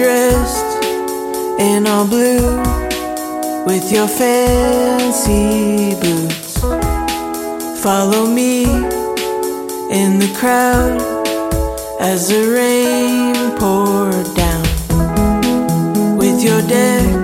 dressed in all blue with your fancy boots. Follow me in the crowd as the rain poured down with your deck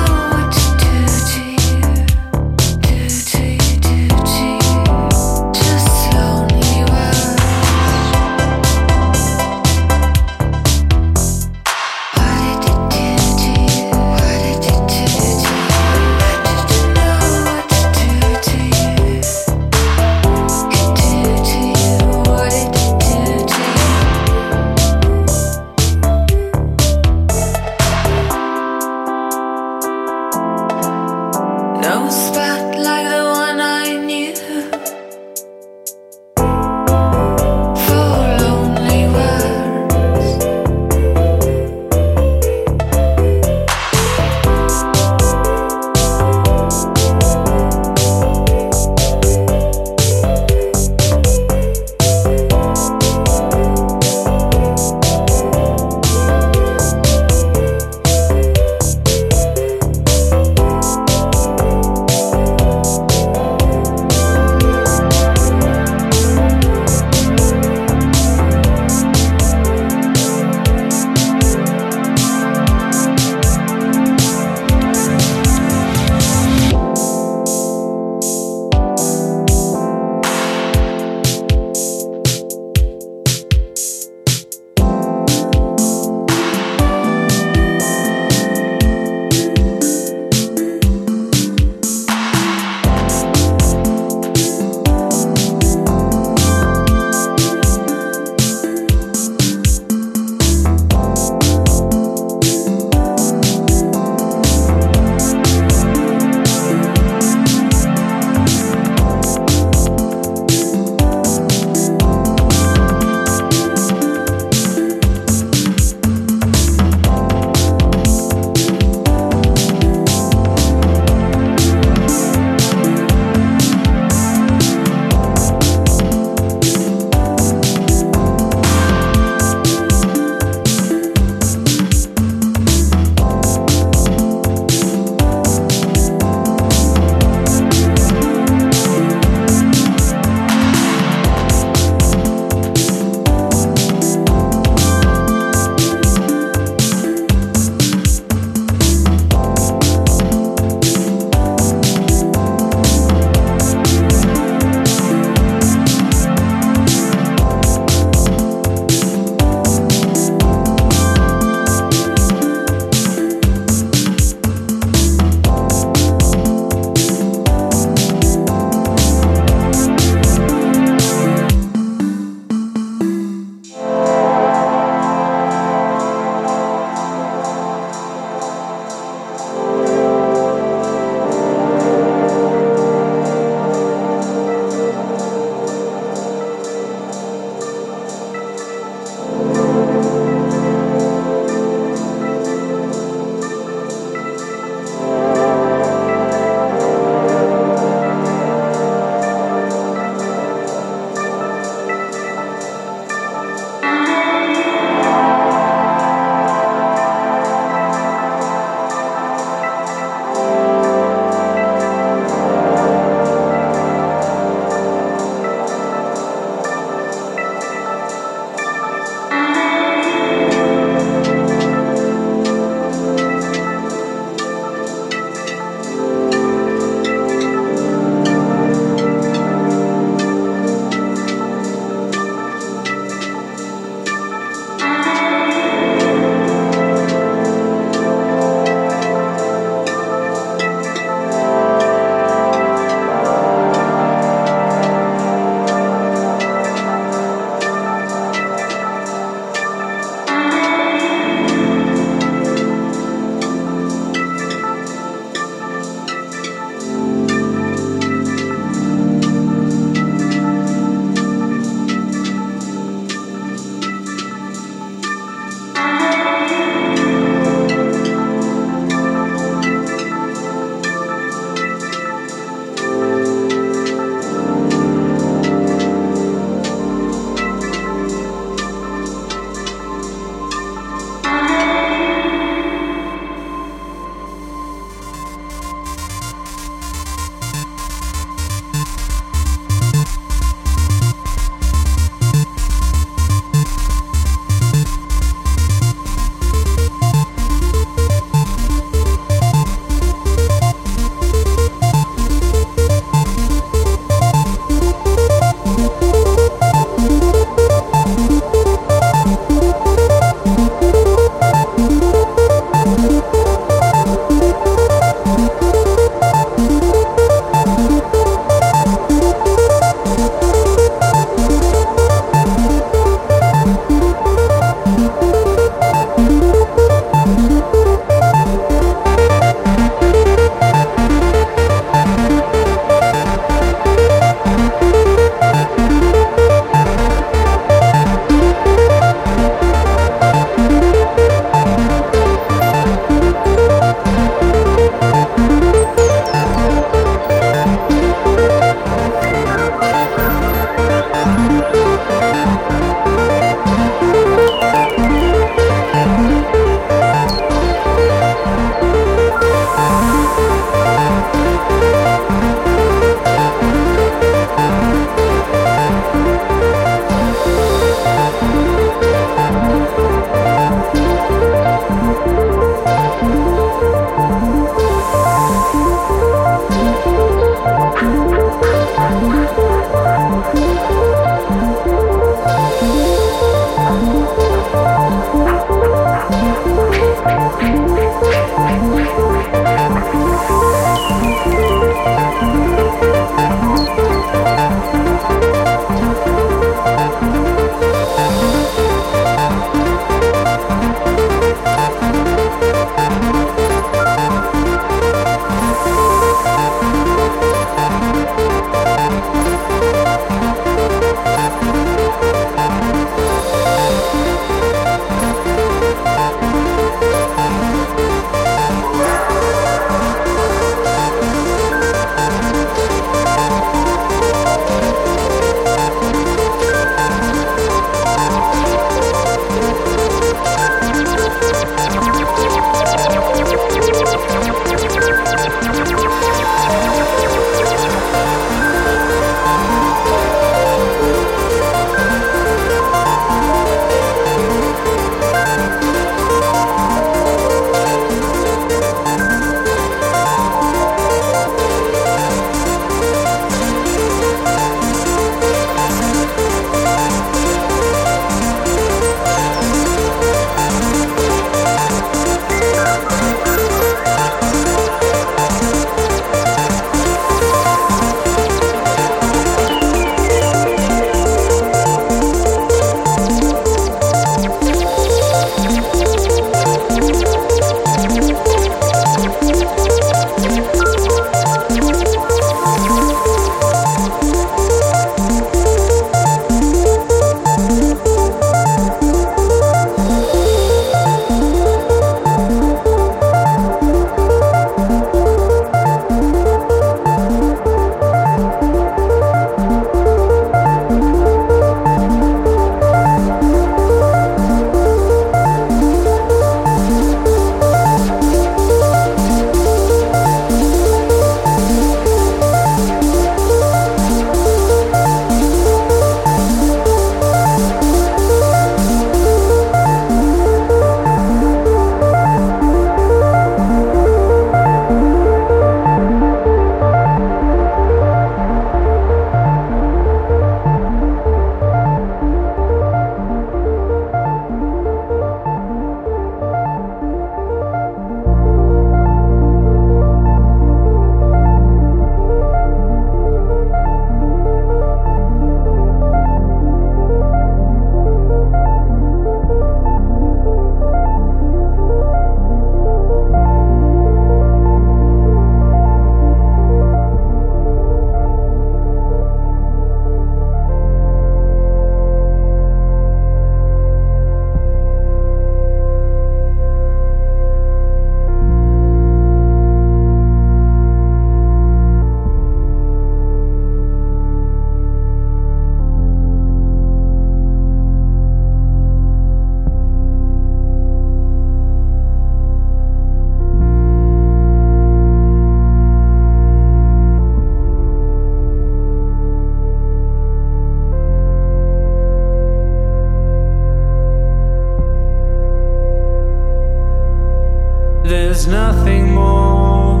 There's nothing more,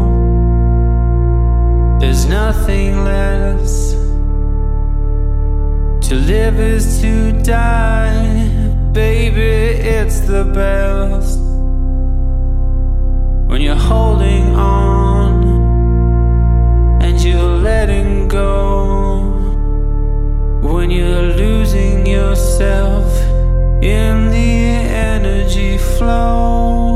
there's nothing less. To live is to die, baby, it's the best. When you're holding on and you're letting go, when you're losing yourself in the energy flow.